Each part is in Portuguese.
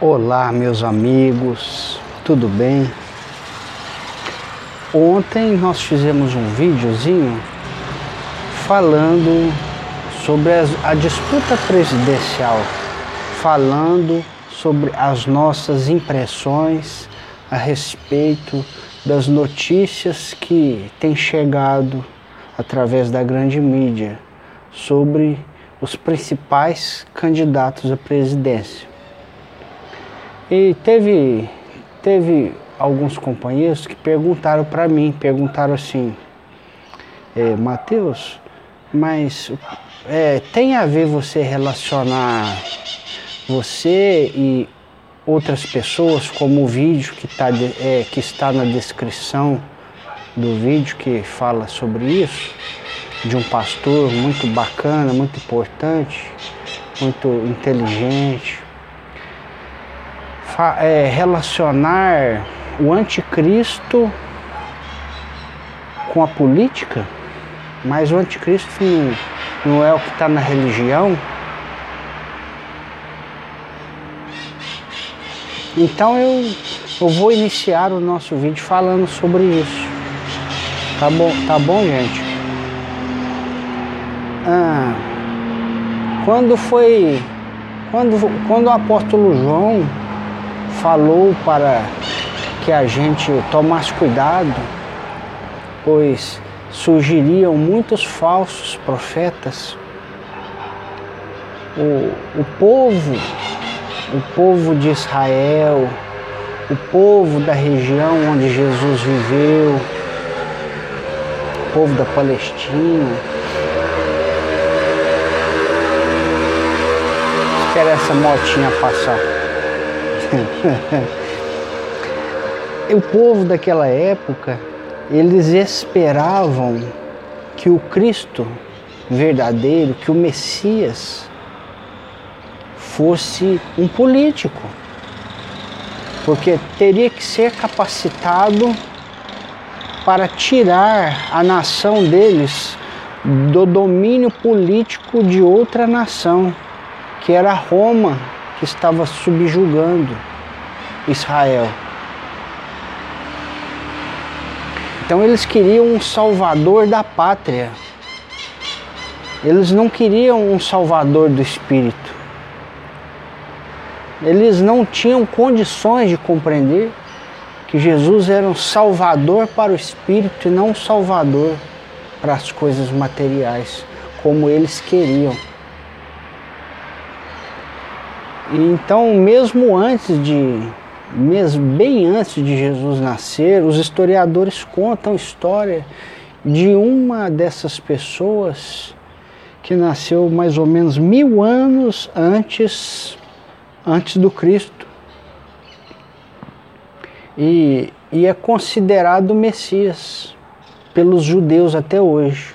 Olá, meus amigos, tudo bem? Ontem nós fizemos um videozinho falando sobre a disputa presidencial, falando sobre as nossas impressões a respeito das notícias que têm chegado através da grande mídia sobre os principais candidatos à presidência. E teve, teve alguns companheiros que perguntaram para mim, perguntaram assim, é, Mateus, mas é, tem a ver você relacionar você e outras pessoas, como o vídeo que, tá, é, que está na descrição do vídeo que fala sobre isso, de um pastor muito bacana, muito importante, muito inteligente, é, relacionar o anticristo com a política, mas o anticristo não, não é o que está na religião. Então eu, eu vou iniciar o nosso vídeo falando sobre isso. Tá bom, tá bom gente? Ah, quando foi. Quando, quando o apóstolo João falou para que a gente tomasse cuidado, pois surgiriam muitos falsos profetas. O, o povo, o povo de Israel, o povo da região onde Jesus viveu, o povo da Palestina. Espera essa motinha passar. o povo daquela época, eles esperavam que o Cristo verdadeiro, que o Messias, fosse um político. Porque teria que ser capacitado para tirar a nação deles do domínio político de outra nação, que era Roma, estava subjugando Israel. Então eles queriam um salvador da pátria. Eles não queriam um salvador do espírito. Eles não tinham condições de compreender que Jesus era um salvador para o espírito e não um salvador para as coisas materiais, como eles queriam. Então, mesmo antes de, mesmo bem antes de Jesus nascer, os historiadores contam história de uma dessas pessoas que nasceu mais ou menos mil anos antes, antes do Cristo. E, e é considerado Messias pelos judeus até hoje.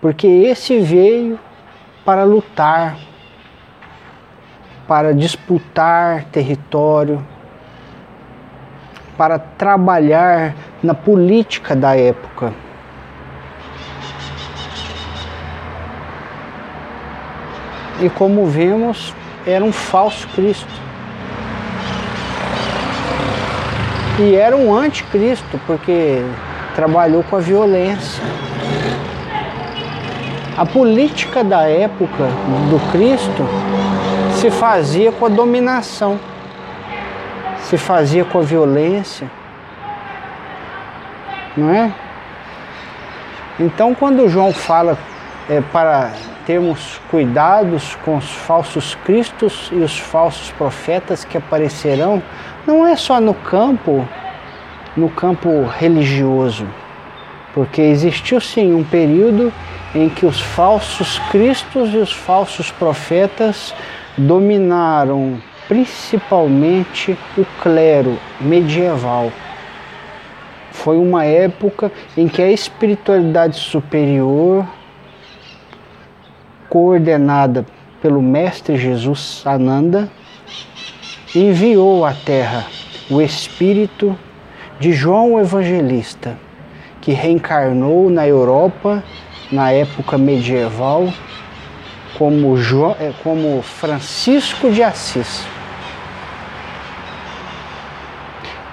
Porque esse veio para lutar para disputar território, para trabalhar na política da época. E como vemos, era um falso Cristo. E era um anticristo, porque trabalhou com a violência. A política da época do Cristo se fazia com a dominação, se fazia com a violência, não é? Então, quando João fala é, para termos cuidados com os falsos cristos e os falsos profetas que aparecerão, não é só no campo, no campo religioso, porque existiu sim um período em que os falsos cristos e os falsos profetas dominaram principalmente o clero medieval. Foi uma época em que a espiritualidade superior, coordenada pelo Mestre Jesus Sananda, enviou à Terra o Espírito de João Evangelista, que reencarnou na Europa na época medieval como, João, é, como Francisco de Assis.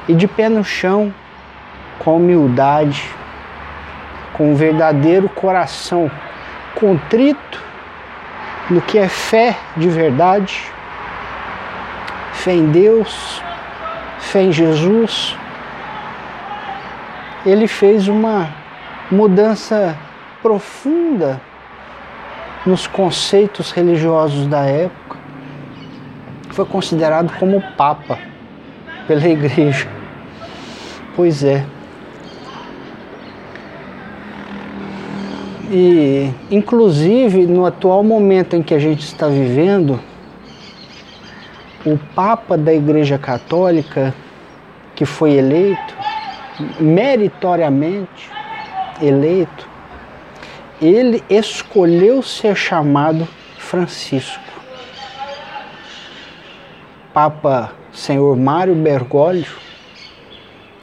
E de pé no chão, com humildade, com um verdadeiro coração contrito no que é fé de verdade, fé em Deus, fé em Jesus, ele fez uma mudança profunda nos conceitos religiosos da época. Foi considerado como papa pela igreja. Pois é. E, inclusive, no atual momento em que a gente está vivendo, o Papa da Igreja Católica, que foi eleito, meritoriamente eleito, ele escolheu ser chamado Francisco. Papa Senhor Mário Bergoglio,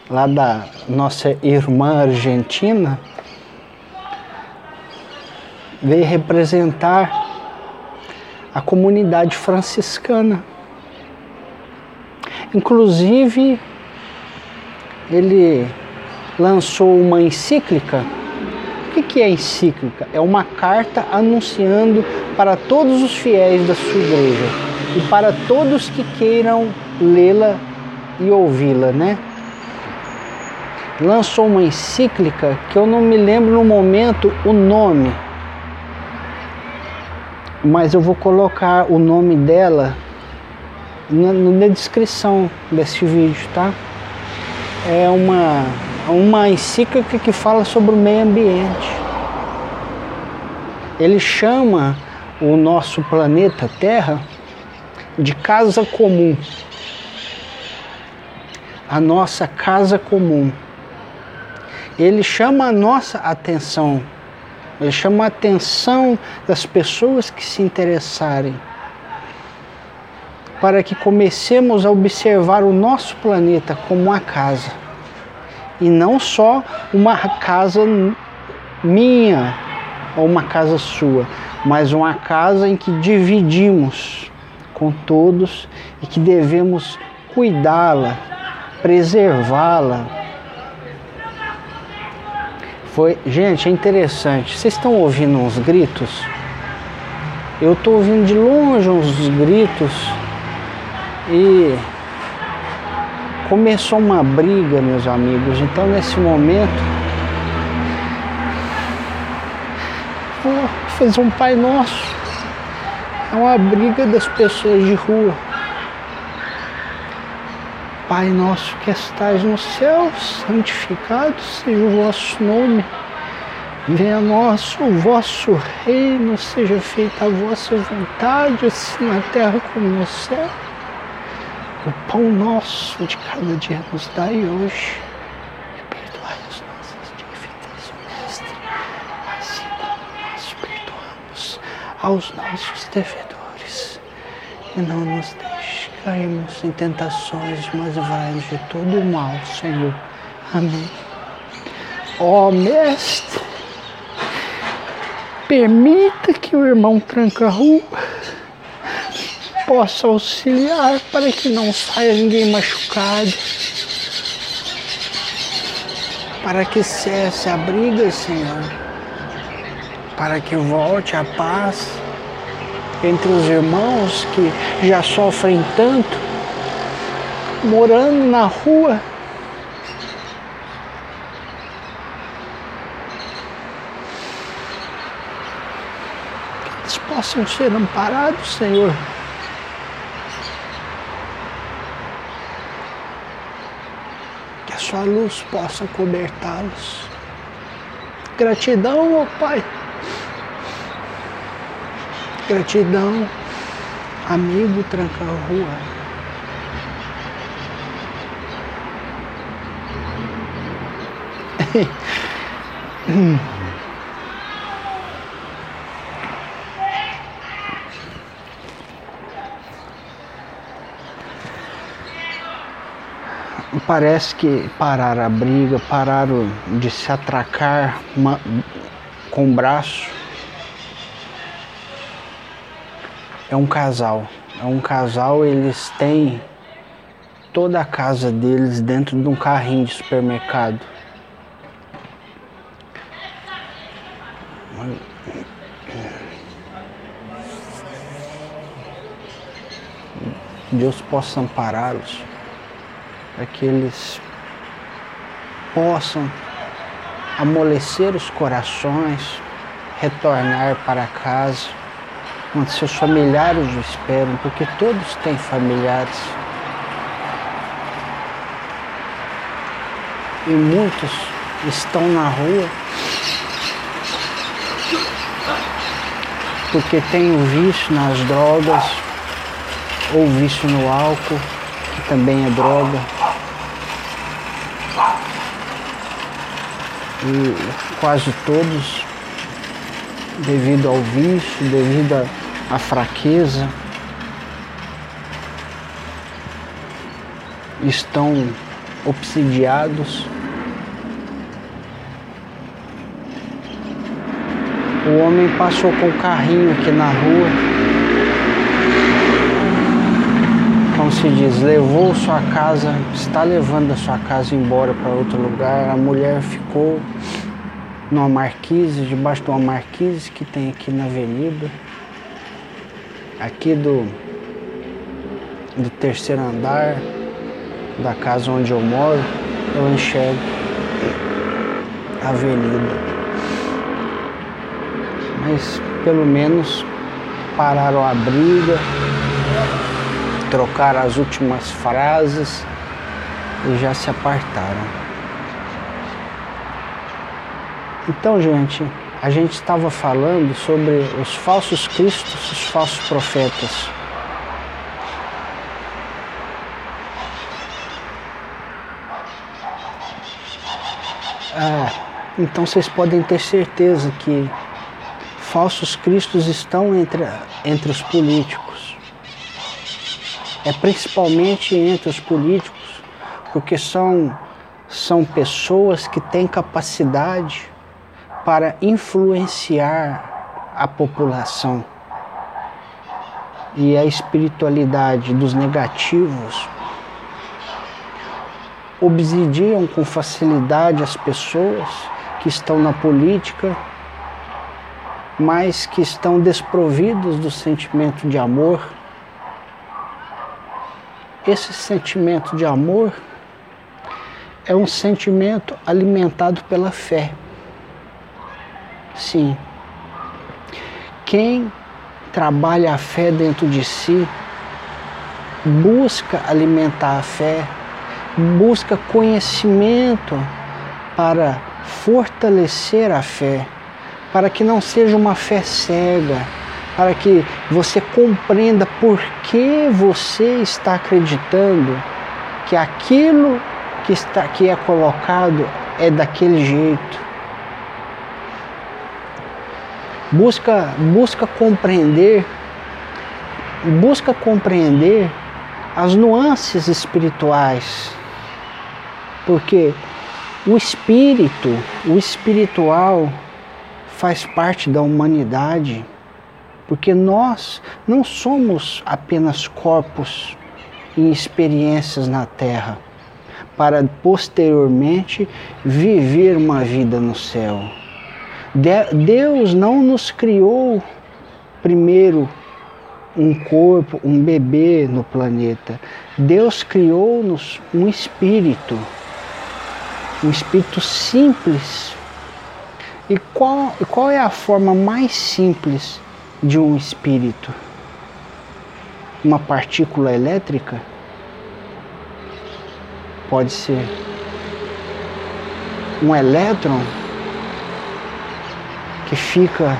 lá da nossa irmã argentina, veio representar a comunidade franciscana. Inclusive, ele lançou uma encíclica. O que é encíclica? É uma carta anunciando para todos os fiéis da sua igreja e para todos que queiram lê-la e ouvi-la, né? Lançou uma encíclica que eu não me lembro no momento o nome, mas eu vou colocar o nome dela na, na descrição desse vídeo, tá? É uma, uma encíclica que fala sobre o meio ambiente. Ele chama o nosso planeta Terra de casa comum. A nossa casa comum. Ele chama a nossa atenção ele chama a atenção das pessoas que se interessarem para que comecemos a observar o nosso planeta como uma casa e não só uma casa minha ou uma casa sua, mas uma casa em que dividimos com todos e que devemos cuidá-la, preservá-la foi, gente, é interessante. Vocês estão ouvindo uns gritos? Eu estou ouvindo de longe uns gritos e começou uma briga, meus amigos. Então, nesse momento, vou fazer um Pai Nosso. É uma briga das pessoas de rua. Pai nosso que estais no céu, santificado seja o vosso nome. Venha nós o vosso reino, seja feita a vossa vontade, assim na terra como no céu. O pão nosso de cada dia nos dai hoje. E perdoai as nossas dívidas, mestre, assim como nós perdoamos aos nossos devedores. E não nos deixe caímos em tentações, mas vai-nos de todo o mal, Senhor. Amém. Ó oh, Mestre, permita que o irmão tranca-rua possa auxiliar para que não saia ninguém machucado, para que cesse a briga, Senhor, para que volte a paz entre os irmãos que já sofrem tanto, morando na rua. Que eles possam ser amparados, Senhor. Que a sua luz possa cobertá-los. Gratidão, ó Pai. Gratidão, amigo tranca-rua. Parece que pararam a briga, pararam de se atracar uma, com o braço é um casal. É um casal, eles têm toda a casa deles dentro de um carrinho de supermercado. Deus possa ampará-los, para que eles possam amolecer os corações, retornar para casa, onde seus familiares o esperam, porque todos têm familiares. E muitos estão na rua porque tem o vício nas drogas ou vício no álcool, que também é droga. E quase todos, devido ao vício, devido à fraqueza, estão obsidiados. O homem passou com o carrinho aqui na rua. Como se diz, levou sua casa, está levando a sua casa embora para outro lugar. A mulher ficou numa marquise, debaixo de uma marquise que tem aqui na avenida. Aqui do, do terceiro andar da casa onde eu moro, eu enxergo a avenida. Mas pelo menos pararam a briga, trocaram as últimas frases e já se apartaram. Então, gente, a gente estava falando sobre os falsos cristos, os falsos profetas. Ah, então vocês podem ter certeza que falsos cristos estão entre, entre os políticos. É principalmente entre os políticos, porque são, são pessoas que têm capacidade para influenciar a população. E a espiritualidade dos negativos obsidiam com facilidade as pessoas que estão na política, mas que estão desprovidos do sentimento de amor. Esse sentimento de amor é um sentimento alimentado pela fé. Sim. Quem trabalha a fé dentro de si busca alimentar a fé busca conhecimento para fortalecer a fé, para que não seja uma fé cega, para que você compreenda por que você está acreditando que aquilo que, está, que é colocado é daquele jeito. Busca, busca compreender, busca compreender as nuances espirituais porque o espírito, o espiritual, faz parte da humanidade, porque nós não somos apenas corpos e experiências na Terra, para posteriormente viver uma vida no céu. Deus não nos criou primeiro um corpo, um bebê no planeta. Deus criou-nos um espírito um espírito simples. E qual, qual é a forma mais simples de um espírito? Uma partícula elétrica? Pode ser um elétron que fica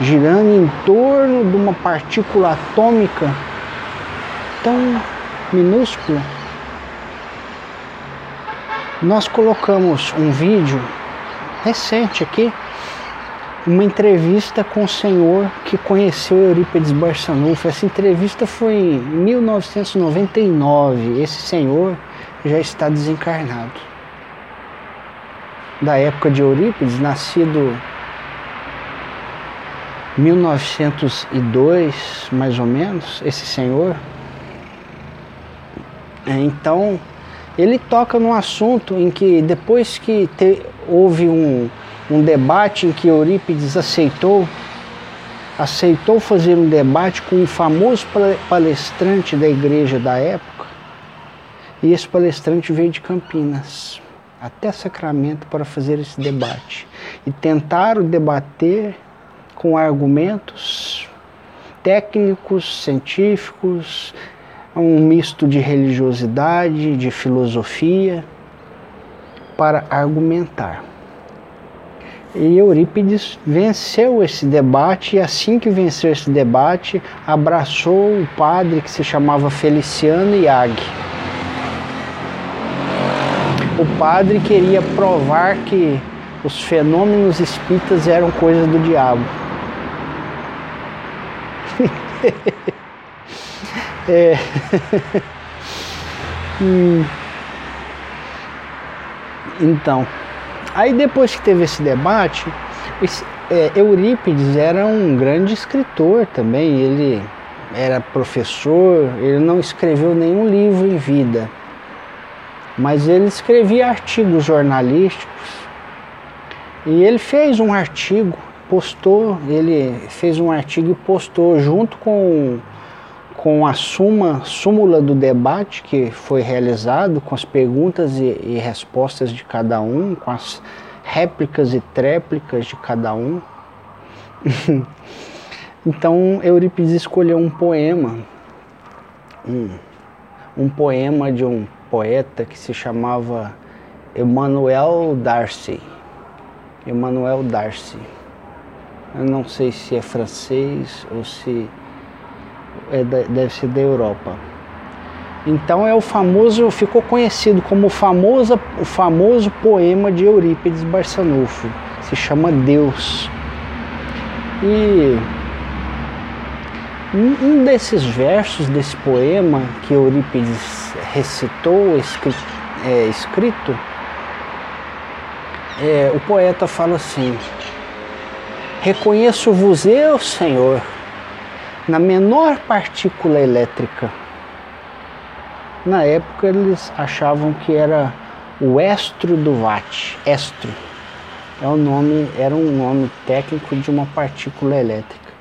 girando em torno de uma partícula atômica tão minúscula nós colocamos um vídeo recente aqui, uma entrevista com o senhor que conheceu Eurípides Barçanufo. Essa entrevista foi em 1999. Esse senhor já está desencarnado. Da época de Eurípides, nascido 1902, mais ou menos, esse senhor É, então, ele toca num assunto em que depois que te, houve um, um debate em que Eurípides aceitou aceitou fazer um debate com um famoso palestrante da igreja da época, e esse palestrante veio de Campinas até Sacramento para fazer esse debate. E tentaram debater com argumentos técnicos, científicos, um misto de religiosidade, de filosofia, para argumentar. E Eurípides venceu esse debate, e assim que venceu esse debate, abraçou o padre que se chamava Feliciano Iag. O padre queria provar que os fenômenos espíritas eram coisas do diabo. é. hum. Então, aí depois que teve esse debate, esse, é, Eurípides era um grande escritor também. Ele era professor, ele não escreveu nenhum livro em vida, mas ele escrevia artigos jornalísticos. E ele fez um artigo, postou, ele fez um artigo e postou junto com com a suma, súmula do debate que foi realizado, com as perguntas e, e respostas de cada um, com as réplicas e tréplicas de cada um. então Eurípides escolheu um poema, um, um poema de um poeta que se chamava Emmanuel Darcy. Emmanuel Darcy. Eu não sei se é francês ou se deve ser da Europa. Então é o famoso, ficou conhecido como o famoso, o famoso poema de Eurípides Barçanufo, se chama Deus. E um desses versos desse poema que Eurípides recitou, escrito, é, escrito é, o poeta fala assim: Reconheço-vos eu, Senhor, na menor partícula elétrica. Na época eles achavam que era o estro do watt, estro. É o nome, era um nome técnico de uma partícula elétrica.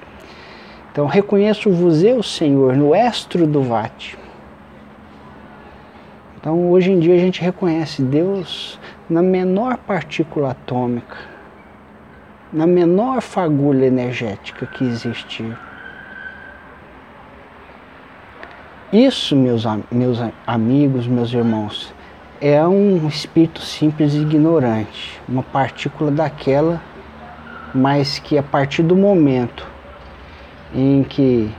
Então reconheço-vos eu, Senhor, no estro do watt. Então hoje em dia a gente reconhece Deus na menor partícula atômica, na menor fagulha energética que existir. Isso, meus, meus amigos, meus irmãos, é um espírito simples e ignorante, uma partícula daquela, mas que a partir do momento em que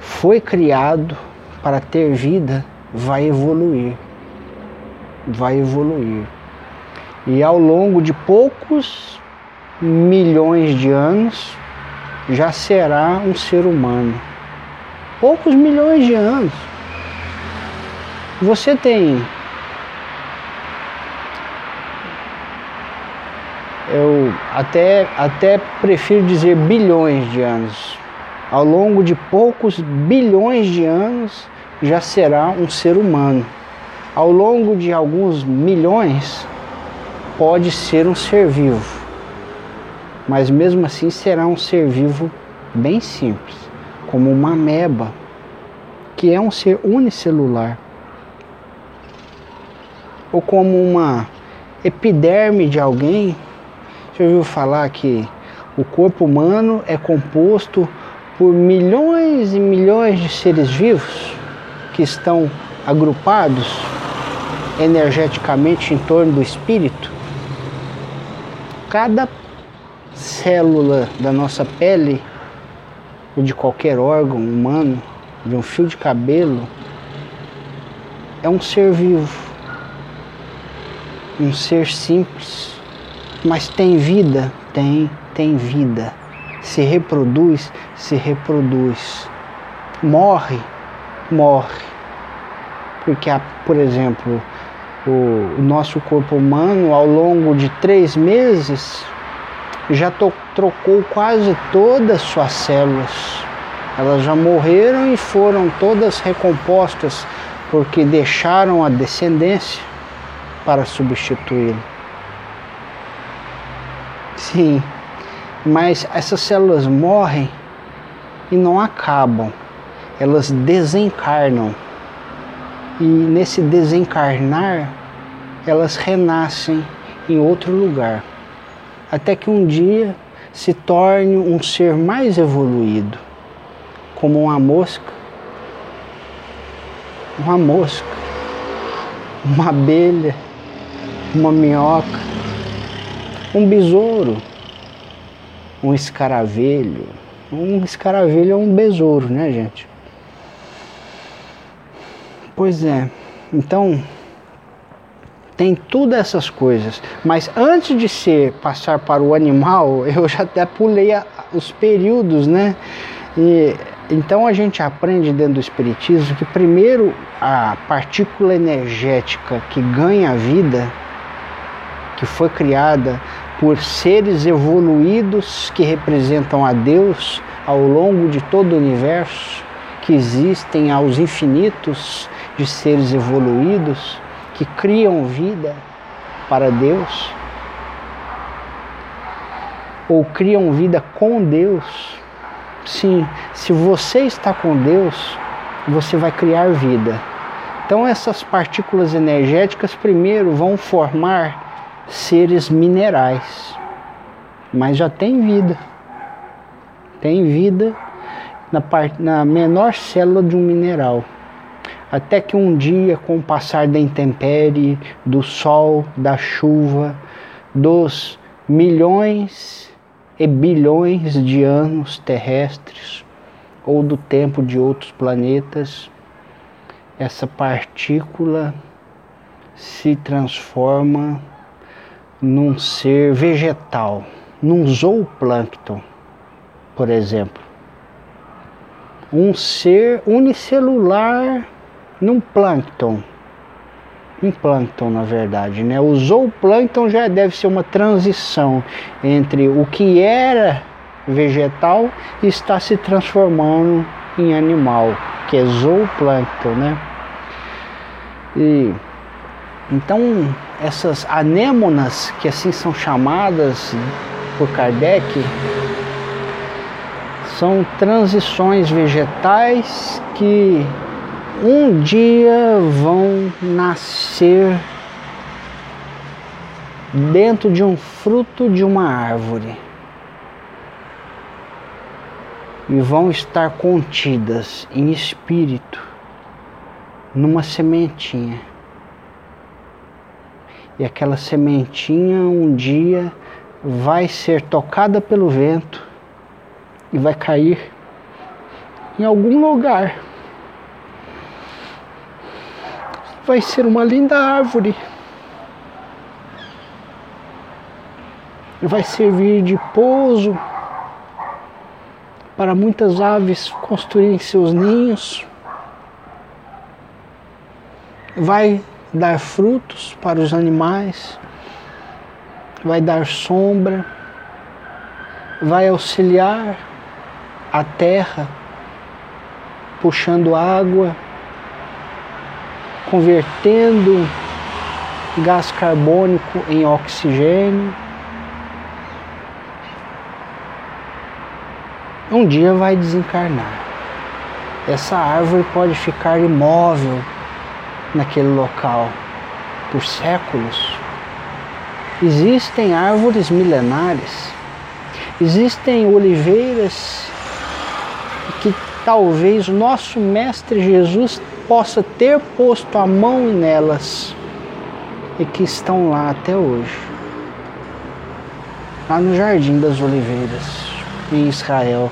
foi criado para ter vida, vai evoluir. Vai evoluir. E ao longo de poucos milhões de anos, já será um ser humano. Poucos milhões de anos você tem eu até, até prefiro dizer bilhões de anos. Ao longo de poucos bilhões de anos já será um ser humano. Ao longo de alguns milhões pode ser um ser vivo. Mas mesmo assim será um ser vivo bem simples, como uma ameba, que é um ser unicelular ou como uma epiderme de alguém. Você ouviu falar que o corpo humano é composto por milhões e milhões de seres vivos que estão agrupados energeticamente em torno do espírito? Cada célula da nossa pele, ou de qualquer órgão humano, de um fio de cabelo, é um ser vivo um ser simples, mas tem vida? Tem, tem vida. Se reproduz? Se reproduz. Morre? Morre. Porque, por exemplo, o, nosso corpo humano, ao longo de três meses, já to, trocou quase todas as suas células. Elas já morreram e foram todas recompostas porque deixaram a descendência para substituí-lo. Sim, mas essas células morrem e não acabam, elas desencarnam. E nesse desencarnar, elas renascem em outro lugar, até que um dia se torne um ser mais evoluído, como uma mosca, uma mosca, uma abelha, uma minhoca, um besouro, um escaravelho. Um escaravelho é um besouro, né, gente? Pois é. Então, tem tudo essas coisas. Mas antes de ser passar para o animal, eu já até pulei a, os períodos, né? E, então a gente aprende dentro do Espiritismo que primeiro a partícula energética que ganha vida, que foi criada por seres evoluídos que representam a Deus ao longo de todo o universo, que existem aos infinitos de seres evoluídos, que criam vida para Deus ou criam vida com Deus. Sim, se você está com Deus, você vai criar vida. Então essas partículas energéticas primeiro vão formar seres minerais, mas já tem vida. Tem vida na, part... na menor célula de um mineral até que um dia, com o passar da intempérie, do sol, da chuva, dos milhões e bilhões de anos terrestres, ou do tempo de outros planetas, essa partícula se transforma num ser vegetal, num zooplâncton, por exemplo. Um ser unicelular num plâncton. Um plâncton, na verdade, né? O zooplâncton já deve ser uma transição entre o que era vegetal e está se transformando em animal, que é zooplâncton, né? E então essas anêmonas, que assim são chamadas por Kardec, são transições vegetais que um dia vão nascer dentro de um fruto de uma árvore e vão estar contidas em espírito numa sementinha. E aquela sementinha um dia vai ser tocada pelo vento e vai cair em algum lugar vai ser uma linda árvore. Vai servir de pouso para muitas aves construírem seus ninhos. Vai dar frutos para os animais, vai dar sombra, vai auxiliar a terra, puxando água convertendo gás carbônico em oxigênio. Um dia vai desencarnar. Essa árvore pode ficar imóvel naquele local por séculos. Existem árvores milenares, existem oliveiras que talvez o nosso Mestre Jesus possa ter posto a mão nelas e que estão lá até hoje. Lá no Jardim das Oliveiras, em Israel.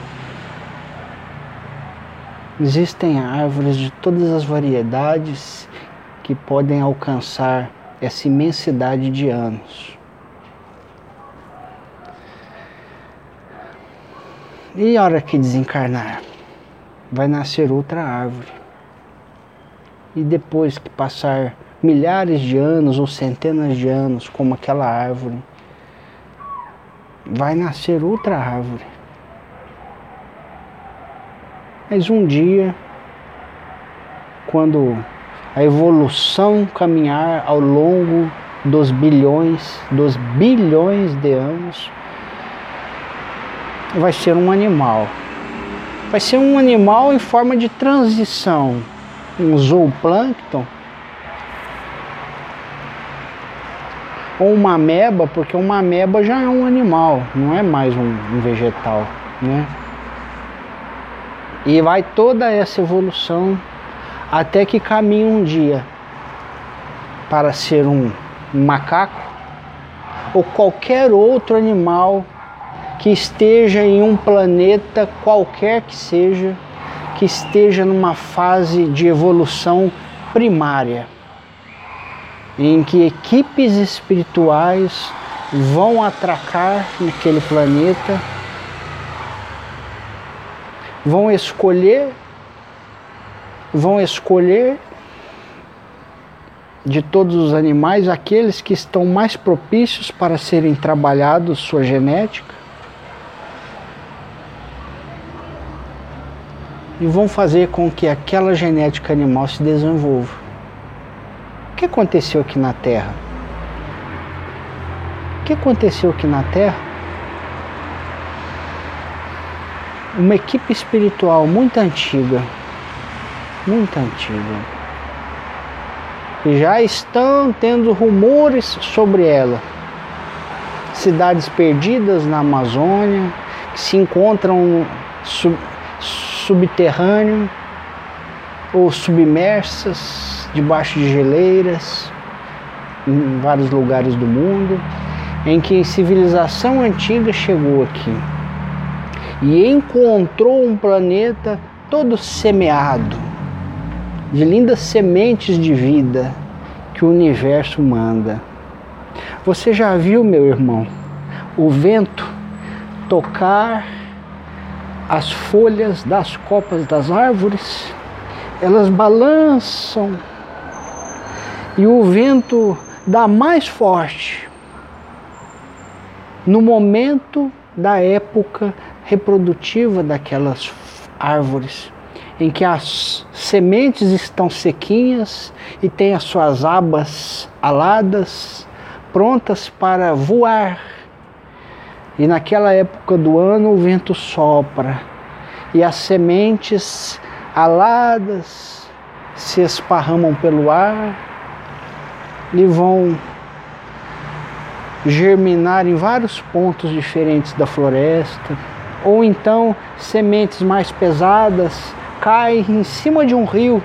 Existem árvores de todas as variedades que podem alcançar essa imensidade de anos. E a hora que desencarnar, vai nascer outra árvore e depois que passar milhares de anos ou centenas de anos, como aquela árvore, vai nascer outra árvore. Mas um dia, quando a evolução caminhar ao longo dos bilhões, dos bilhões de anos, vai ser um animal. Vai ser um animal em forma de transição, um zooplâncton ou uma ameba, porque uma ameba já é um animal, não é mais um, um vegetal, né? E vai toda essa evolução até que caminhe um dia para ser um macaco ou qualquer outro animal que esteja em um planeta qualquer que seja, que esteja numa fase de evolução primária, em que equipes espirituais vão atracar naquele planeta, vão escolher vão escolher de todos os animais aqueles que estão mais propícios para serem trabalhados sua genética e vão fazer com que aquela genética animal se desenvolva. O que aconteceu aqui na Terra? O que aconteceu aqui na Terra? Uma equipe espiritual muito antiga muito antiga. E já estão tendo rumores sobre ela. Cidades perdidas na Amazônia, que se encontram sub, subterrâneo ou submersas debaixo de geleiras em vários lugares do mundo, em que civilização antiga chegou aqui e encontrou um planeta todo semeado de lindas sementes de vida que o universo manda. Você já viu, meu irmão, o vento tocar as folhas das copas das árvores? Elas balançam e o vento dá mais forte no momento da época reprodutiva daquelas árvores em que as sementes estão sequinhas e têm as suas abas aladas, prontas para voar. E naquela época do ano o vento sopra e as sementes aladas se esparramam pelo ar e vão germinar em vários pontos diferentes da floresta, ou então sementes mais pesadas cai em cima de um rio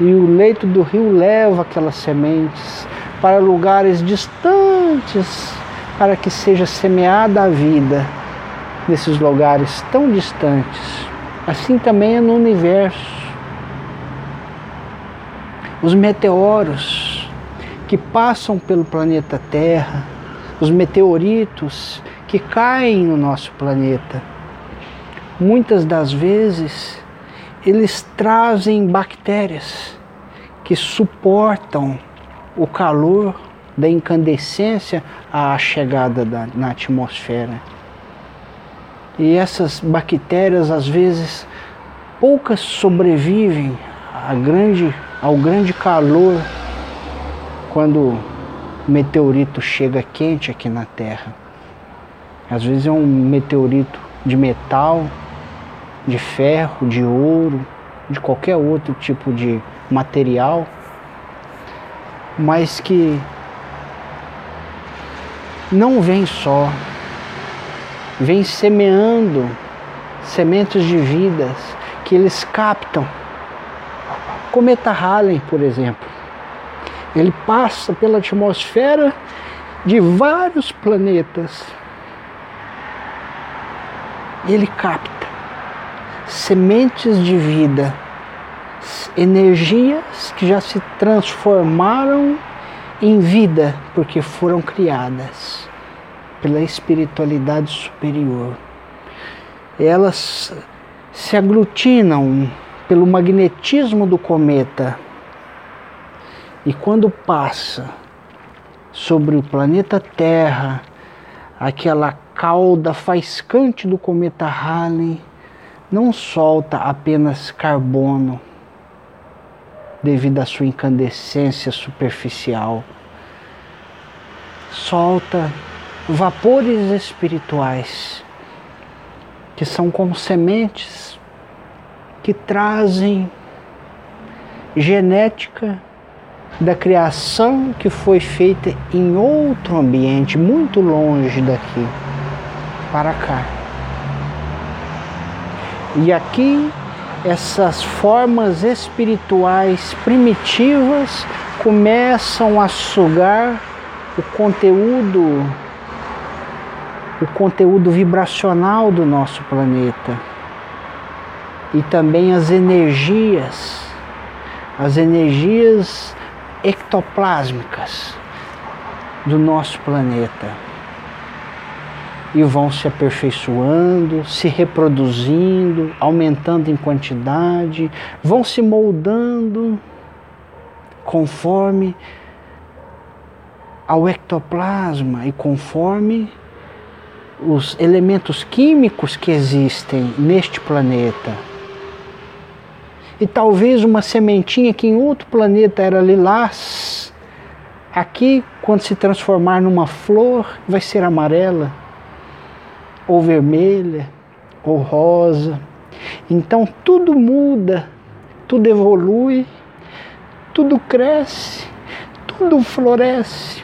e o leito do rio leva aquelas sementes para lugares distantes para que seja semeada a vida nesses lugares tão distantes. Assim também é no universo. Os meteoros que passam pelo planeta Terra, os meteoritos que caem no nosso planeta, muitas das vezes eles trazem bactérias que suportam o calor da incandescência à chegada da, na atmosfera. E essas bactérias, às vezes, poucas sobrevivem grande, ao grande calor quando o meteorito chega quente aqui na Terra. Às vezes é um meteorito de metal de ferro, de ouro, de qualquer outro tipo de material, mas que não vem só, vem semeando sementes de vidas que eles captam. Cometa Halley, por exemplo, ele passa pela atmosfera de vários planetas. Ele capta sementes de vida, energias que já se transformaram em vida porque foram criadas pela espiritualidade superior. Elas se aglutinam pelo magnetismo do cometa e quando passa sobre o planeta Terra, aquela cauda faiscante do cometa Halley não solta apenas carbono, devido à sua incandescência superficial. Solta vapores espirituais que são como sementes que trazem genética da criação que foi feita em outro ambiente, muito longe daqui, para cá. E aqui essas formas espirituais primitivas começam a sugar o conteúdo o conteúdo vibracional do nosso planeta. E também as energias as energias ectoplásmicas do nosso planeta e vão se aperfeiçoando, se reproduzindo, aumentando em quantidade, vão se moldando conforme ao ectoplasma e conforme os elementos químicos que existem neste planeta. E talvez uma sementinha que em outro planeta era lilás, aqui, quando se transformar numa flor, vai ser amarela ou vermelha, ou rosa. Então tudo muda, tudo evolui, tudo cresce, tudo floresce.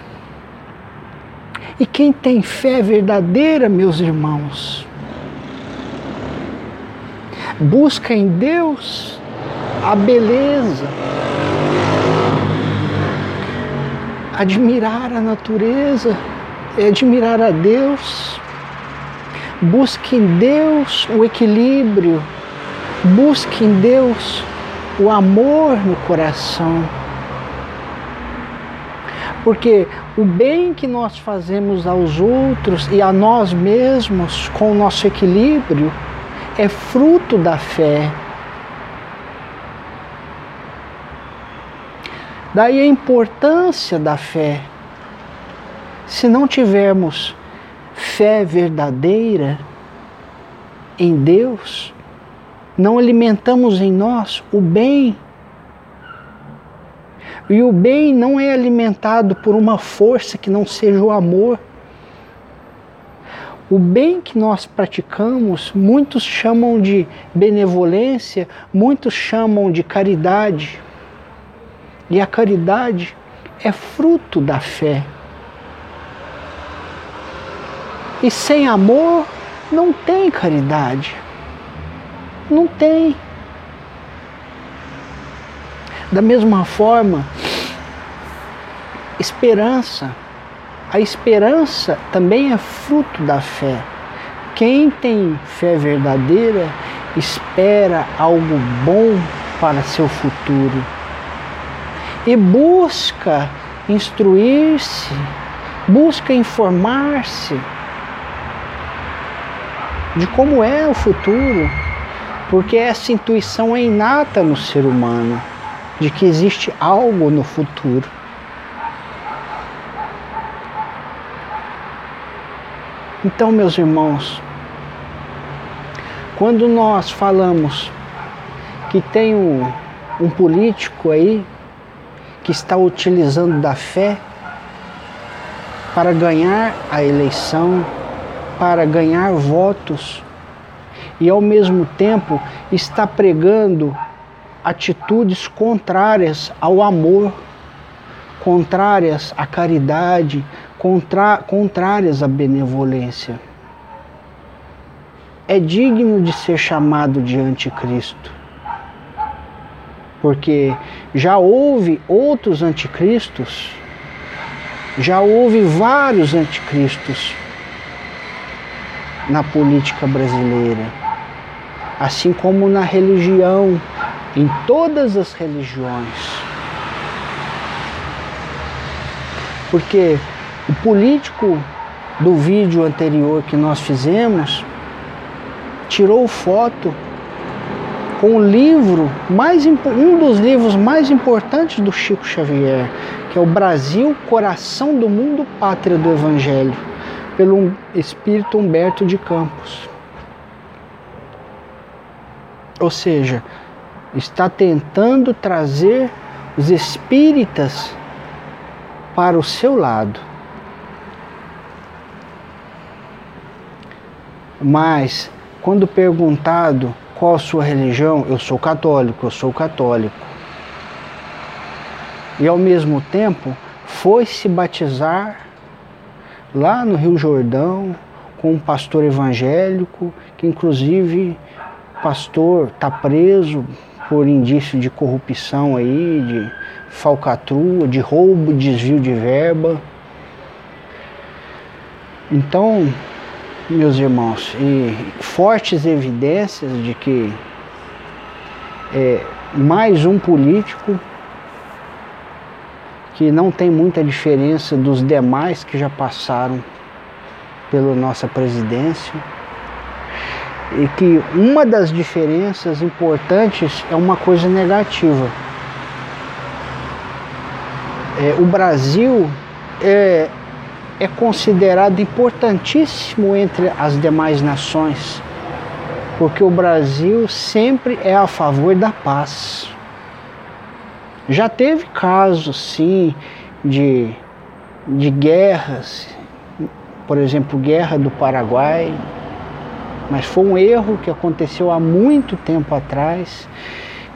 E quem tem fé verdadeira, meus irmãos, busca em Deus a beleza, admirar a natureza, admirar a Deus Busque em Deus o equilíbrio, busque em Deus o amor no coração. Porque o bem que nós fazemos aos outros e a nós mesmos com o nosso equilíbrio é fruto da fé. Daí a importância da fé. Se não tivermos fé verdadeira em Deus, não alimentamos em nós o bem. E o bem não é alimentado por uma força que não seja o amor. O bem que nós praticamos, muitos chamam de benevolência, muitos chamam de caridade. E a caridade é fruto da fé. E sem amor não tem caridade. Não tem. Da mesma forma, esperança. A esperança também é fruto da fé. Quem tem fé verdadeira espera algo bom para seu futuro e busca instruir-se, busca informar-se de como é o futuro, porque essa intuição é inata no ser humano de que existe algo no futuro. Então, meus irmãos, quando nós falamos que tem um, um político aí que está utilizando da fé para ganhar a eleição, para ganhar votos e ao mesmo tempo está pregando atitudes contrárias ao amor, contrárias à caridade, contrárias à benevolência. É digno de ser chamado de anticristo. Porque já houve outros anticristos, já houve vários anticristos na política brasileira, assim como na religião, em todas as religiões. Porque o político do vídeo anterior que nós fizemos tirou foto com o livro mais um dos livros mais importantes do Chico Xavier, que é o Brasil, Coração do Mundo, Pátria do Evangelho pelo espírito Humberto de Campos. Ou seja, está tentando trazer os espíritas para o seu lado. Mas, quando perguntado qual a sua religião, eu sou católico, eu sou católico. E ao mesmo tempo, foi se batizar lá no Rio Jordão com um pastor evangélico, que inclusive pastor está preso por indício de corrupção aí, de falcatrua, de roubo, desvio de verba. Então, meus irmãos, e fortes evidências de que é mais um político que não tem muita diferença dos demais que já passaram pela nossa presidência e que uma das diferenças importantes é uma coisa negativa. É, o Brasil é, é considerado importantíssimo entre as demais nações, porque o Brasil sempre é a favor da paz. Já teve casos, sim, de, de guerras, por exemplo, guerra do Paraguai, mas foi um erro que aconteceu há muito tempo atrás.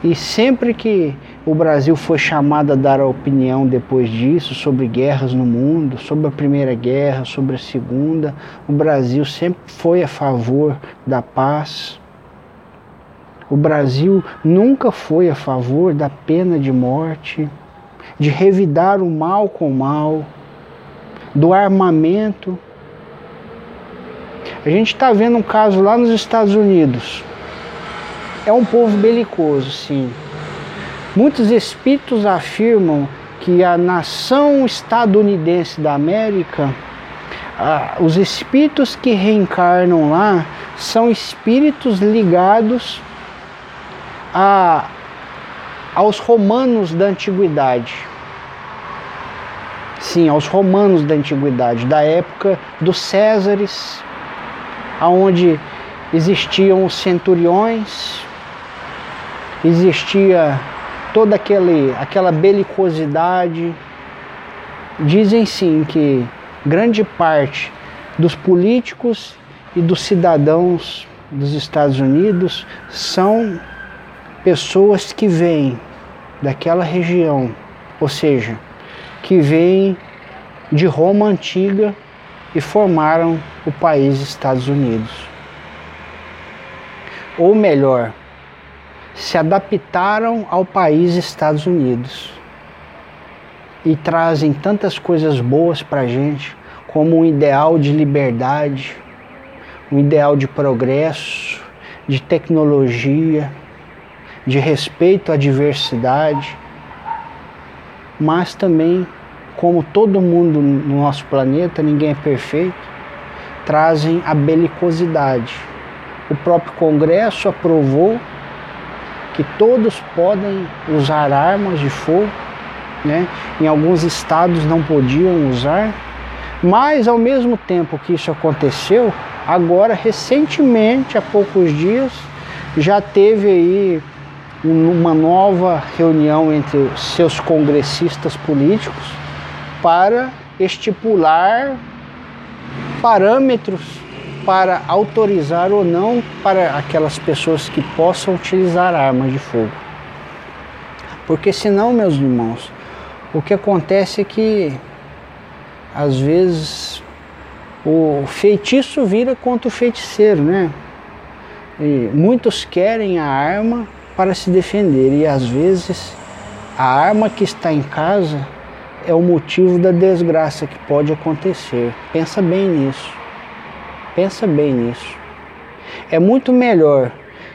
E sempre que o Brasil foi chamado a dar a opinião depois disso sobre guerras no mundo, sobre a Primeira Guerra, sobre a Segunda, o Brasil sempre foi a favor da paz. O Brasil nunca foi a favor da pena de morte, de revidar o mal com o mal, do armamento a gente está vendo um caso lá nos Estados Unidos. É um povo belicoso, sim. Muitos espíritos afirmam que a nação estadunidense da América, ah, os espíritos que reencarnam lá, são espíritos ligados a, aos romanos da antiguidade. Sim, aos romanos da antiguidade, da época dos Césares, onde existiam os centuriões, existia toda aquele, aquela belicosidade. Dizem sim que grande parte dos políticos e dos cidadãos dos Estados Unidos são pessoas que vêm daquela região, ou seja, que vêm de Roma antiga e formaram o país Estados Unidos. Ou melhor, se adaptaram ao país Estados Unidos e trazem tantas coisas boas para a gente, como um ideal de liberdade, um ideal de progresso, de tecnologia, de respeito à diversidade, mas também como todo mundo no nosso planeta, ninguém é perfeito, trazem a belicosidade. O próprio Congresso aprovou que todos podem usar armas de fogo, né? em alguns estados não podiam usar, mas ao mesmo tempo que isso aconteceu, agora recentemente, há poucos dias, já teve aí uma nova reunião entre seus congressistas políticos para estipular parâmetros para autorizar ou não para aquelas pessoas que possam utilizar armas de fogo. Porque senão, meus irmãos, o que acontece é que às vezes o feitiço vira contra o feiticeiro, né? E muitos querem a arma para se defender e às vezes a arma que está em casa é o motivo da desgraça que pode acontecer. Pensa bem nisso. Pensa bem nisso. É muito melhor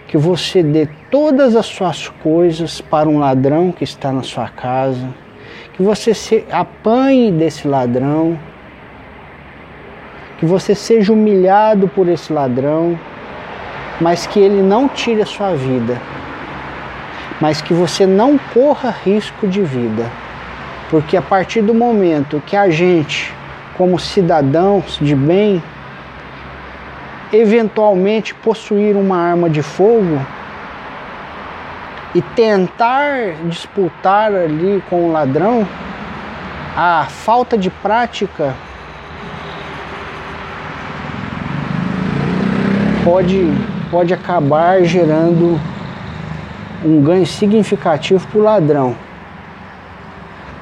que você dê todas as suas coisas para um ladrão que está na sua casa, que você se apanhe desse ladrão, que você seja humilhado por esse ladrão, mas que ele não tire a sua vida, mas que você não corra risco de vida. Porque a partir do momento que a gente, como cidadãos de bem, eventualmente possuir uma arma de fogo, e tentar disputar ali com o ladrão, a falta de prática pode, pode acabar gerando um ganho significativo para o ladrão.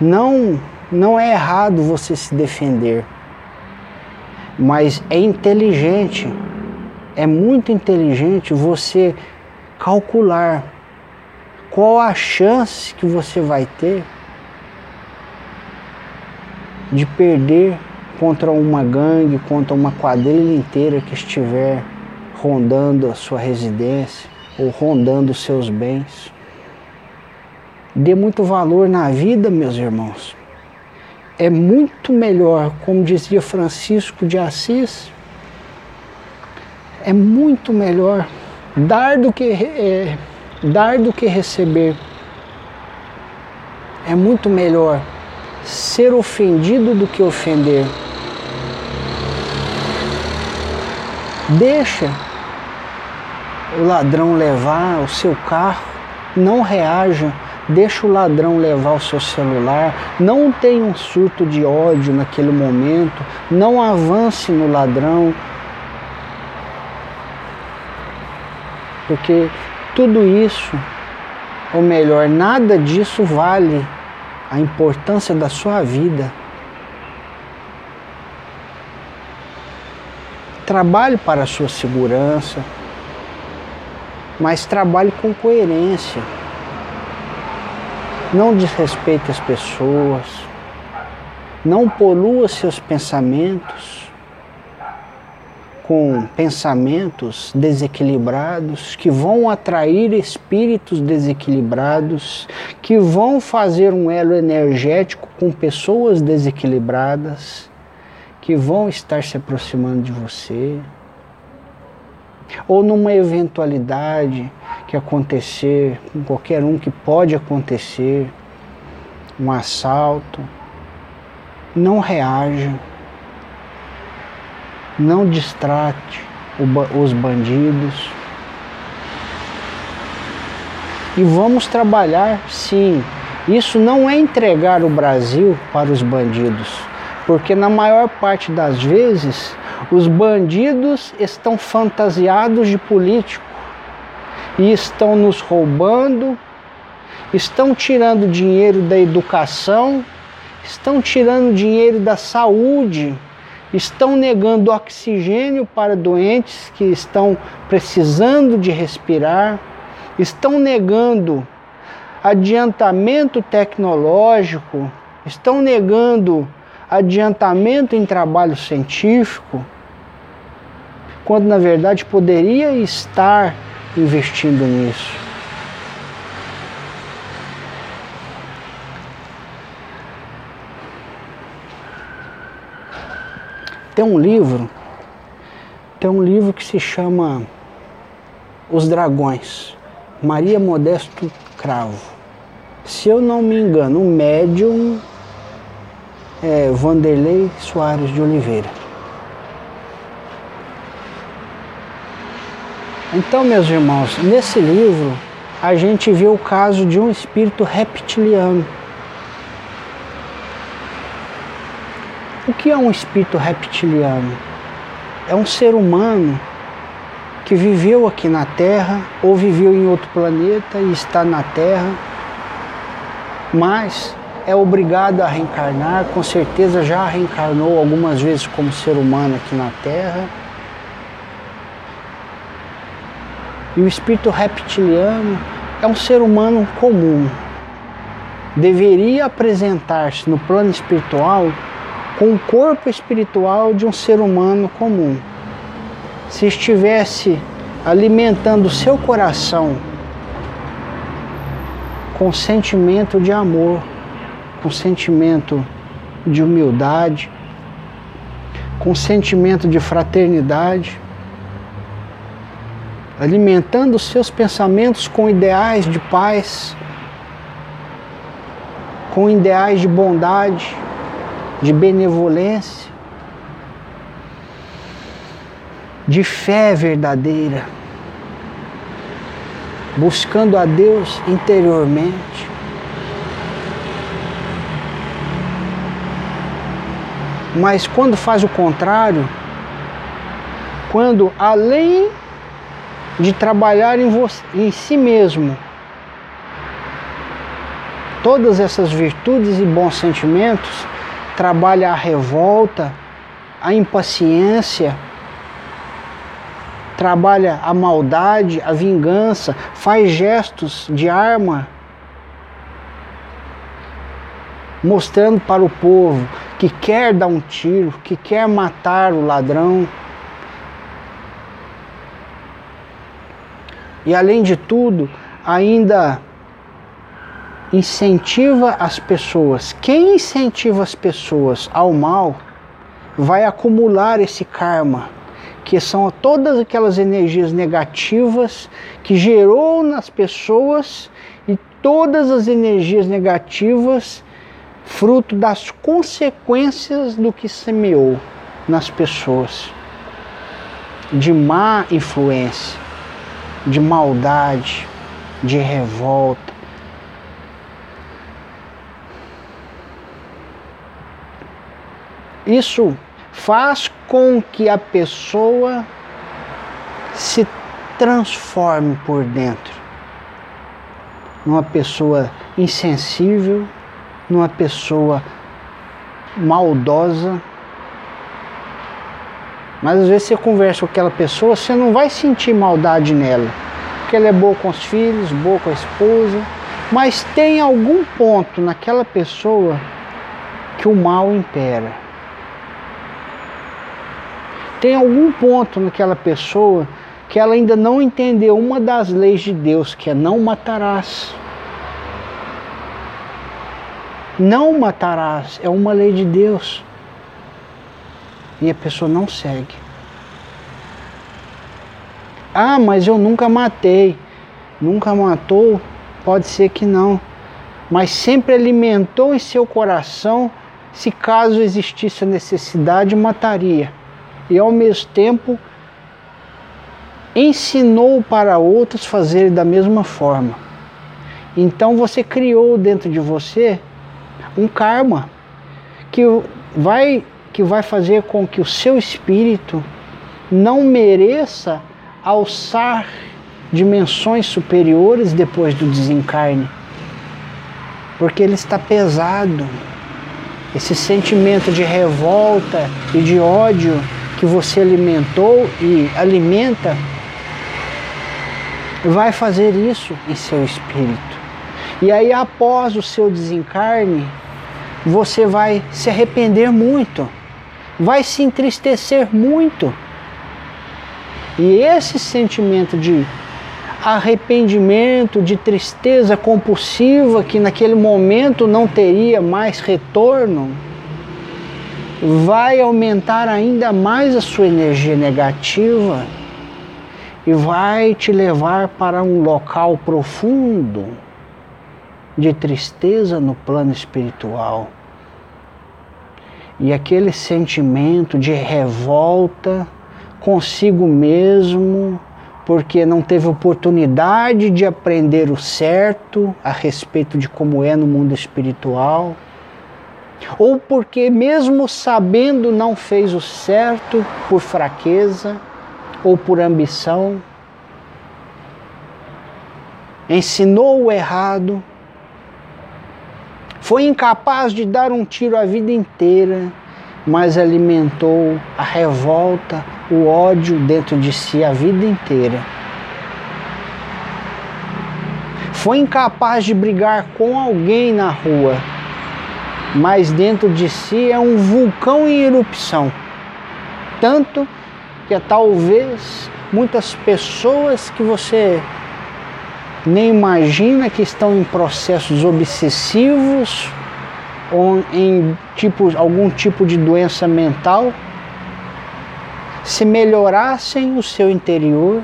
Não, não é errado você se defender, mas é inteligente, é muito inteligente você calcular qual a chance que você vai ter de perder contra uma gangue, contra uma quadrilha inteira que estiver rondando a sua residência ou rondando seus bens. Dê muito valor na vida, meus irmãos. É muito melhor, como dizia Francisco de Assis, é muito melhor dar do que, é, dar do que receber. É muito melhor ser ofendido do que ofender. Deixa o ladrão levar o seu carro, não reaja, deixa o ladrão levar o seu celular, não tenha um surto de ódio naquele momento, não avance no ladrão, porque tudo isso, ou melhor, nada disso vale a importância da sua vida. Trabalhe para a sua segurança, mas trabalhe com coerência. Não desrespeite as pessoas, não polua seus pensamentos com pensamentos desequilibrados que vão atrair espíritos desequilibrados, que vão fazer um elo energético com pessoas desequilibradas, que vão estar se aproximando de você ou numa eventualidade que acontecer com qualquer um que pode acontecer, um assalto, não reaja, não distrate os bandidos. E vamos trabalhar, sim. Isso não é entregar o Brasil para os bandidos, porque na maior parte das vezes os bandidos estão fantasiados de político e estão nos roubando, estão tirando dinheiro da educação, estão tirando dinheiro da saúde, estão negando oxigênio para doentes que estão precisando de respirar, estão negando adiantamento tecnológico, estão negando adiantamento em trabalho científico quando na verdade poderia estar investindo nisso. Tem um livro, tem um livro que se chama Os Dragões, Maria Modesto Cravo. Se eu não me engano, o médium é Vanderlei Soares de Oliveira. Então, meus irmãos, nesse livro a gente vê o caso de um espírito reptiliano. O que é um espírito reptiliano? É um ser humano que viveu aqui na Terra ou viveu em outro planeta e está na Terra, mas é obrigado a reencarnar, com certeza já reencarnou algumas vezes como ser humano aqui na Terra E o espírito reptiliano é um ser humano comum. Deveria apresentar-se no plano espiritual com o corpo espiritual de um ser humano comum. Se estivesse alimentando o seu coração com sentimento de amor, com sentimento de humildade, com sentimento de fraternidade, alimentando os seus pensamentos com ideais de paz, com ideais de bondade, de benevolência, de fé verdadeira, buscando a Deus interiormente. Mas quando faz o contrário, quando além de trabalhar em, você, em si mesmo, todas essas virtudes e bons sentimentos, trabalha a revolta, a impaciência, trabalha a maldade, a vingança, faz gestos de arma, mostrando para o povo que quer dar um tiro, que quer matar o ladrão. E além de tudo, ainda incentiva as pessoas. Quem incentiva as pessoas ao mal vai acumular esse karma, que são todas aquelas energias negativas que gerou nas pessoas e todas as energias negativas fruto das consequências do que semeou nas pessoas, de má influência, de maldade, de revolta. Isso faz com que a pessoa se transforme por dentro numa pessoa insensível, numa pessoa maldosa. Mas às vezes você conversa com aquela pessoa, você não vai sentir maldade nela. Porque ela é boa com os filhos, boa com a esposa. Mas tem algum ponto naquela pessoa que o mal impera. Tem algum ponto naquela pessoa que ela ainda não entendeu uma das leis de Deus, que é não matarás. Não matarás é uma lei de Deus. E a pessoa não segue. Ah, mas eu nunca matei. Nunca matou? Pode ser que não. Mas sempre alimentou em seu coração, se caso existisse a necessidade, mataria. E ao mesmo tempo ensinou para outros fazerem da mesma forma. Então você criou dentro de você um karma que vai, que vai fazer com que o seu espírito não mereça alçar dimensões superiores depois do desencarne. Porque ele está pesado. Esse sentimento de revolta e de ódio que você alimentou e alimenta vai fazer isso em seu espírito. E aí, após o seu desencarne, você vai se arrepender muito, vai se entristecer muito. E esse sentimento de arrependimento, de tristeza compulsiva, que naquele momento não teria mais retorno, vai aumentar ainda mais a sua energia negativa e vai te levar para um local profundo de tristeza no plano espiritual. E aquele sentimento de revolta consigo mesmo, porque não teve oportunidade de aprender o certo a respeito de como é no mundo espiritual, ou porque, mesmo sabendo, não fez o certo por fraqueza ou por ambição, ensinou o errado foi incapaz de dar um tiro a vida inteira, mas alimentou a revolta, o ódio dentro de si a vida inteira. Foi incapaz de brigar com alguém na rua, mas dentro de si é um vulcão em erupção. Tanto que talvez muitas pessoas que você nem imagina que estão em processos obsessivos ou em tipo, algum tipo de doença mental, se melhorassem o seu interior,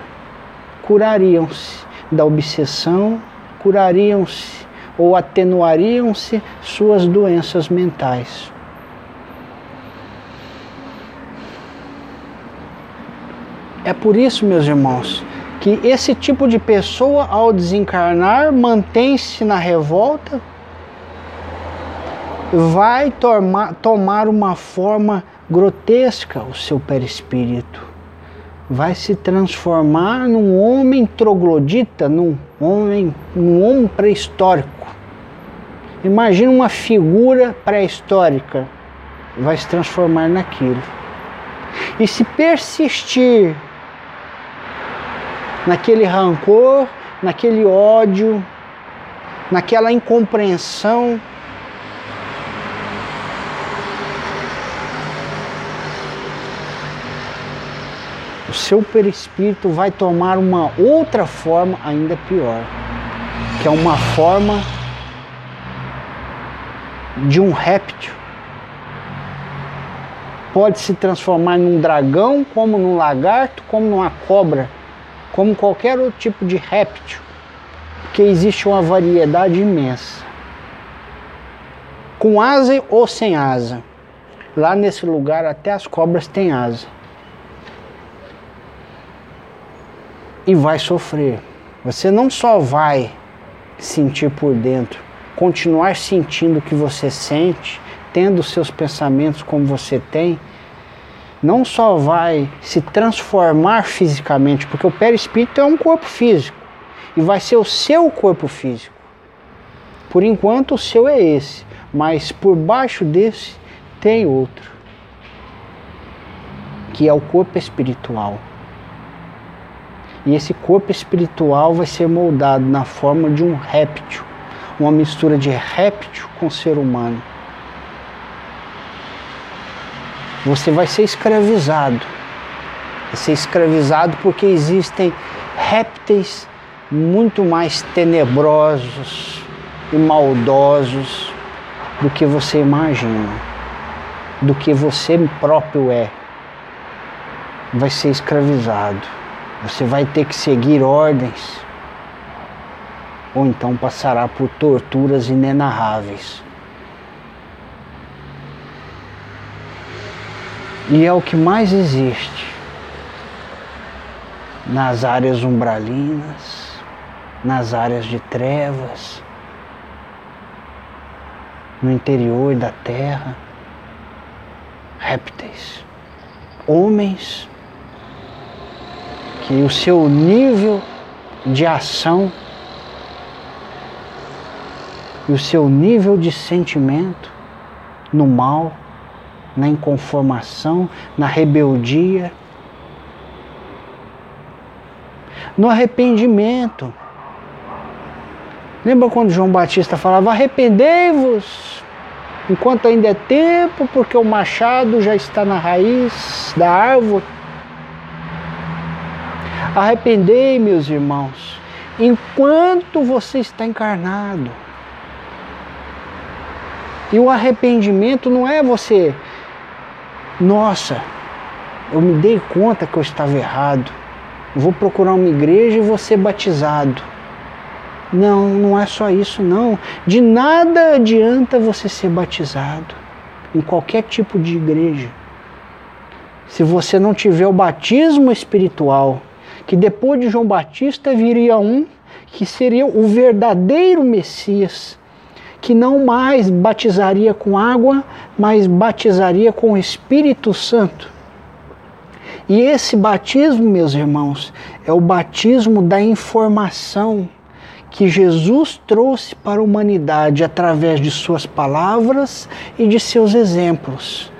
curariam-se da obsessão, curariam-se ou atenuariam-se suas doenças mentais. É por isso, meus irmãos, que esse tipo de pessoa, ao desencarnar, mantém-se na revolta, vai tomar, tomar uma forma grotesca o seu perispírito. Vai se transformar num homem troglodita, num homem, num homem pré-histórico. Imagina uma figura pré-histórica, vai se transformar naquilo. E se persistir naquele rancor, naquele ódio, naquela incompreensão, o seu perispírito vai tomar uma outra forma ainda pior, que é uma forma de um réptil. Pode se transformar num dragão, como num lagarto, como numa cobra, como qualquer outro tipo de réptil, porque existe uma variedade imensa. Com asa ou sem asa. Lá nesse lugar até as cobras têm asa. e vai sofrer. Você não só vai sentir por dentro, continuar sentindo o que você sente, tendo seus pensamentos como você tem, não só vai se transformar fisicamente, porque o perispírito é um corpo físico e vai ser o seu corpo físico. Por enquanto o seu é esse, mas por baixo desse tem outro, que é o corpo espiritual. E esse corpo espiritual vai ser moldado na forma de um réptil, uma mistura de réptil com ser humano. Você vai ser escravizado. Vai ser escravizado porque existem répteis muito mais tenebrosos e maldosos do que você imagina, do que você próprio é. Vai ser escravizado. Você vai ter que seguir ordens, ou então passará por torturas inenarráveis. E é o que mais existe nas áreas umbralinas, nas áreas de trevas, no interior da terra, répteis, homens que o seu nível de ação e o seu nível de sentimento no mal, na inconformação, na rebeldia, no arrependimento. Lembra quando João Batista falava: arrependei-vos enquanto ainda é tempo, porque o machado já está na raiz da árvore. Arrependei, meus irmãos, enquanto você está encarnado. E o arrependimento não é você, nossa, eu me dei conta que eu estava errado, vou procurar uma igreja e vou ser batizado. Não, não é só isso, não. De nada adianta você ser batizado em qualquer tipo de igreja. Se você não tiver o batismo espiritual, que depois de João Batista viria um que seria o verdadeiro Messias, que não mais batizaria com água, mas batizaria com o Espírito Santo. E esse batismo, meus irmãos, é o batismo da informação que Jesus trouxe para a humanidade através de suas palavras e de seus exemplos,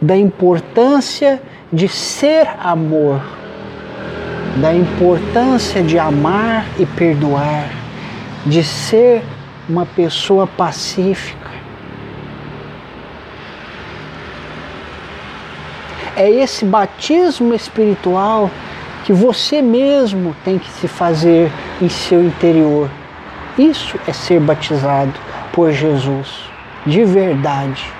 da importância de ser amor da importância de amar e perdoar, de ser uma pessoa pacífica. É esse batismo espiritual que você mesmo tem que se fazer em seu interior. Isso é ser batizado por Jesus, de verdade.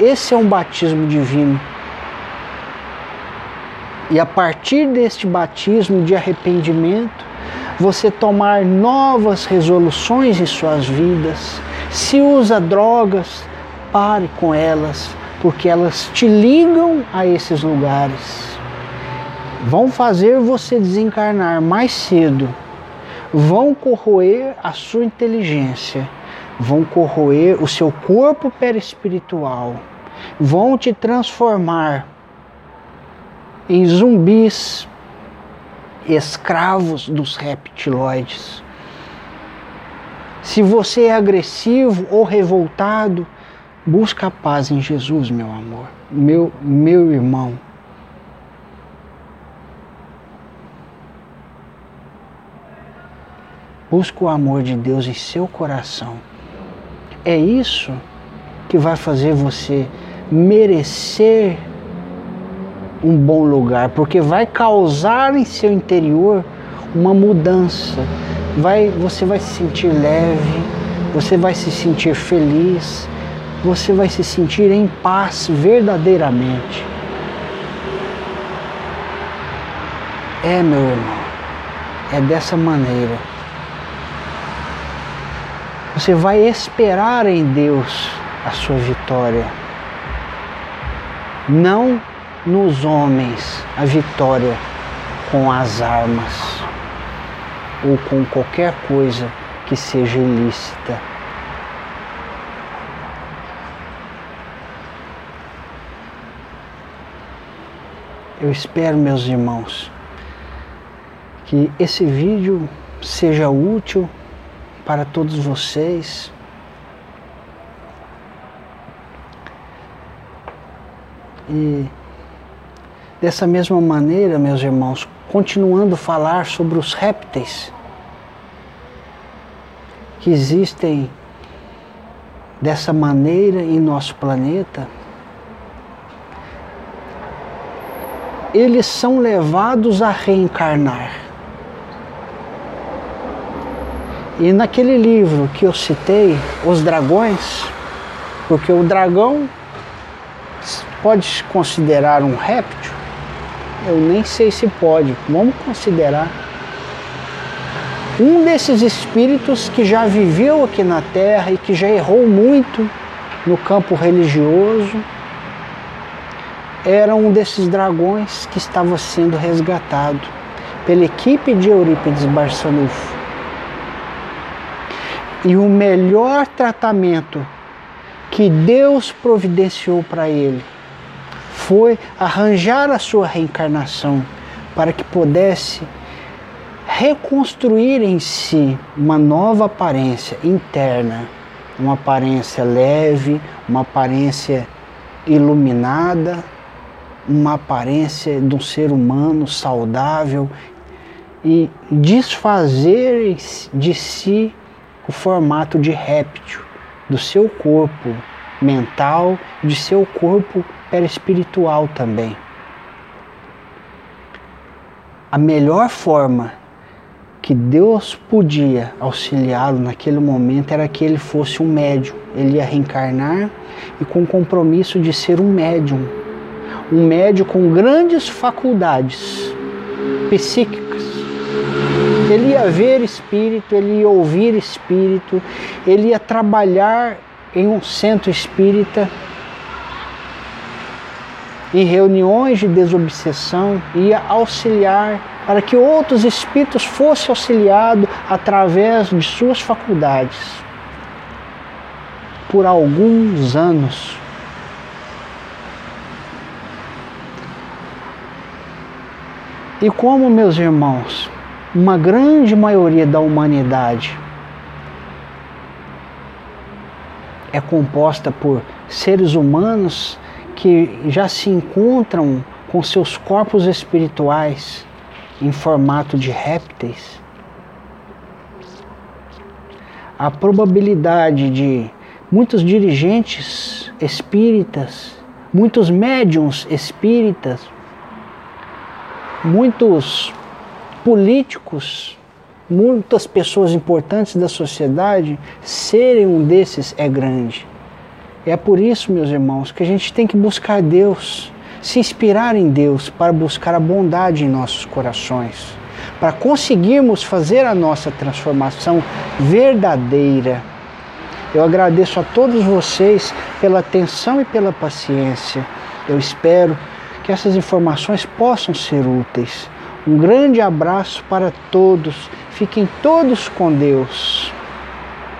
Esse é um batismo divino e a partir deste batismo de arrependimento, você tomar novas resoluções em suas vidas. Se usa drogas, pare com elas, porque elas te ligam a esses lugares. vão fazer você desencarnar mais cedo, vão corroer a sua inteligência, vão corroer o seu corpo perispiritual, vão te transformar em zumbis, escravos dos reptiloides. Se você é agressivo ou revoltado, busca a paz em Jesus, meu amor, meu, meu irmão. Busca o amor de Deus em seu coração. É isso que vai fazer você merecer um bom lugar, porque vai causar em seu interior uma mudança. Vai, você vai se sentir leve, você vai se sentir feliz, você vai se sentir em paz verdadeiramente. É, meu irmão, é dessa maneira. Você vai esperar em Deus a sua vitória. Não nos homens a vitória com as armas ou com qualquer coisa que seja ilícita. Eu espero, meus irmãos, que esse vídeo seja útil para todos vocês E dessa mesma maneira, meus irmãos, continuando a falar sobre os répteis que existem dessa maneira em nosso planeta, eles são levados a reencarnar. E naquele livro que eu citei, Os Dragões, porque o dragão pode se considerar um réptil? Eu nem sei se pode. Vamos considerar. Um desses espíritos que já viveu aqui na Terra e que já errou muito no campo religioso era um desses dragões que estava sendo resgatado pela equipe de Eurípides Barçanufo. E o melhor tratamento que Deus providenciou para ele foi arranjar a sua reencarnação para que pudesse reconstruir em si uma nova aparência interna, uma aparência leve, uma aparência iluminada, uma aparência de um ser humano saudável e desfazer de si o formato de réptil do seu corpo mental, de seu corpo espiritual também. A melhor forma que Deus podia auxiliá-lo naquele momento era que ele fosse um médium. Ele ia reencarnar e com o compromisso de ser um médium. Um médium com grandes faculdades psíquicas. Ele ia ver espírito, ele ia ouvir espírito, ele ia trabalhar em um centro espírita em reuniões de desobsessão, ia auxiliar para que outros espíritos fossem auxiliados através de suas faculdades por alguns anos. E como, meus irmãos, uma grande maioria da humanidade é composta por seres humanos que já se encontram com seus corpos espirituais em formato de répteis, a probabilidade de muitos dirigentes espíritas, muitos médiums espíritas, muitos políticos, muitas pessoas importantes da sociedade serem um desses é grande. É por isso, meus irmãos, que a gente tem que buscar Deus, se inspirar em Deus para buscar a bondade em nossos corações, para conseguirmos fazer a nossa transformação verdadeira. Eu agradeço a todos vocês pela atenção e pela paciência. Eu espero que essas informações possam ser úteis. Um grande abraço para todos. Fiquem todos com Deus.